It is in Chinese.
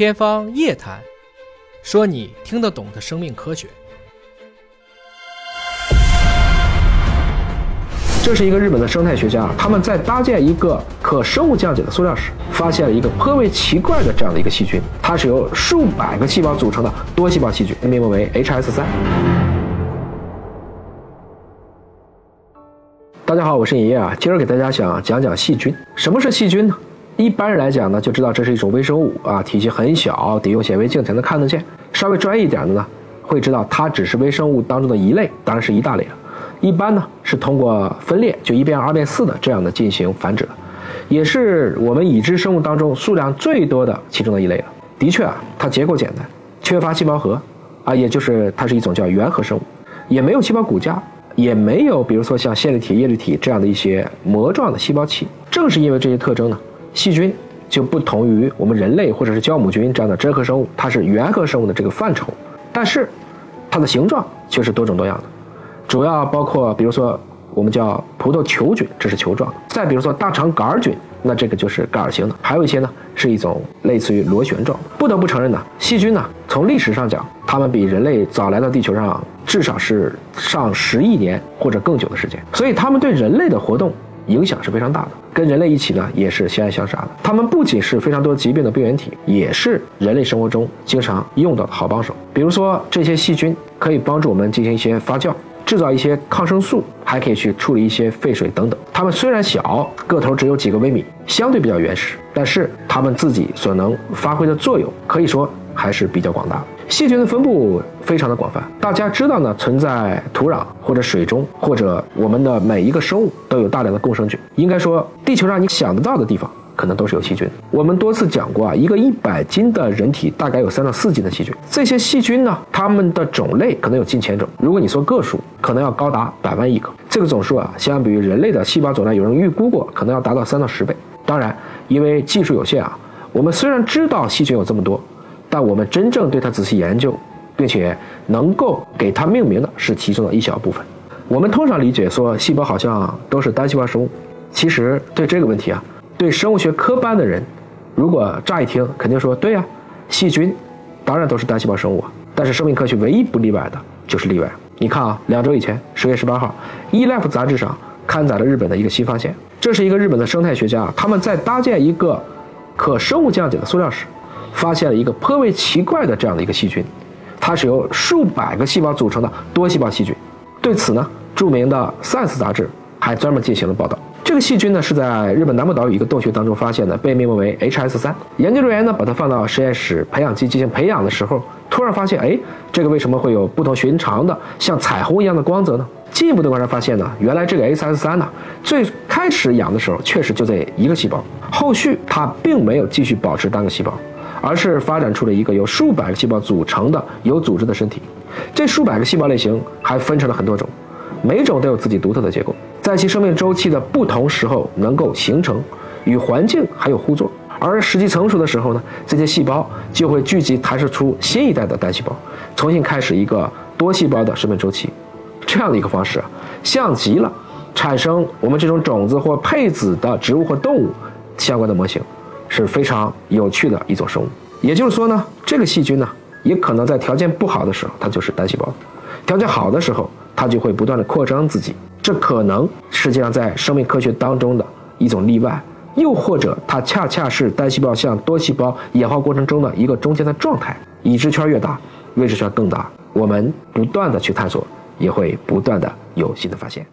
天方夜谭，说你听得懂的生命科学。这是一个日本的生态学家，他们在搭建一个可生物降解的塑料时，发现了一个颇为奇怪的这样的一个细菌，它是由数百个细胞组成的多细胞细菌，命名为 HS3。大家好，我是尹烨啊，今儿给大家想讲讲细菌。什么是细菌呢？一般人来讲呢，就知道这是一种微生物啊，体积很小，得用显微镜才能看得见。稍微专业一点的呢，会知道它只是微生物当中的一类，当然是一大类了。一般呢是通过分裂，就一变二变四的这样的进行繁殖的，也是我们已知生物当中数量最多的其中的一类了。的确啊，它结构简单，缺乏细胞核，啊，也就是它是一种叫原核生物，也没有细胞骨架，也没有比如说像线粒体、叶绿体这样的一些膜状的细胞器。正是因为这些特征呢。细菌就不同于我们人类或者是酵母菌这样的真核生物，它是原核生物的这个范畴，但是它的形状却是多种多样的，主要包括比如说我们叫葡萄球菌，这是球状；再比如说大肠杆菌，那这个就是杆儿形的；还有一些呢是一种类似于螺旋状。不得不承认呢，细菌呢从历史上讲，它们比人类早来到地球上至少是上十亿年或者更久的时间，所以它们对人类的活动。影响是非常大的，跟人类一起呢也是相爱相杀的。它们不仅是非常多疾病的病原体，也是人类生活中经常用到的好帮手。比如说，这些细菌可以帮助我们进行一些发酵，制造一些抗生素，还可以去处理一些废水等等。它们虽然小，个头只有几个微米，相对比较原始，但是它们自己所能发挥的作用，可以说还是比较广大。细菌的分布非常的广泛，大家知道呢，存在土壤或者水中，或者我们的每一个生物都有大量的共生菌。应该说，地球上你想得到的地方，可能都是有细菌。我们多次讲过啊，一个一百斤的人体大概有三到四斤的细菌。这些细菌呢，它们的种类可能有近千种。如果你说个数，可能要高达百万亿个。这个总数啊，相比于人类的细胞总量，有人预估过，可能要达到三到十倍。当然，因为技术有限啊，我们虽然知道细菌有这么多。但我们真正对它仔细研究，并且能够给它命名的是其中的一小部分。我们通常理解说细胞好像都是单细胞生物，其实对这个问题啊，对生物学科班的人，如果乍一听肯定说对呀，细菌当然都是单细胞生物啊。但是生命科学唯一不例外的就是例外。你看啊，两周以前十月十八号，《eLife》杂志上刊载了日本的一个新发现，这是一个日本的生态学家，他们在搭建一个可生物降解的塑料时。发现了一个颇为奇怪的这样的一个细菌，它是由数百个细胞组成的多细胞细菌。对此呢，著名的《Science》杂志还专门进行了报道。这个细菌呢是在日本南部岛屿一个洞穴当中发现的，被命名为 HS3。研究人员呢把它放到实验室培养基进行培养的时候，突然发现，哎，这个为什么会有不同寻常的像彩虹一样的光泽呢？进一步的观察发现呢，原来这个 HS3 呢，最开始养的时候确实就这一个细胞，后续它并没有继续保持单个细胞。而是发展出了一个由数百个细胞组成的有组织的身体，这数百个细胞类型还分成了很多种，每种都有自己独特的结构，在其生命周期的不同时候能够形成，与环境还有互作。而时机成熟的时候呢，这些细胞就会聚集弹射出新一代的单细胞，重新开始一个多细胞的生命周期。这样的一个方式啊，像极了产生我们这种种子或配子的植物或动物相关的模型。是非常有趣的一种生物，也就是说呢，这个细菌呢，也可能在条件不好的时候，它就是单细胞；条件好的时候，它就会不断的扩张自己。这可能实际上在生命科学当中的一种例外，又或者它恰恰是单细胞向多细胞演化过程中的一个中间的状态。已知圈越大，未知圈更大，我们不断的去探索，也会不断的有新的发现。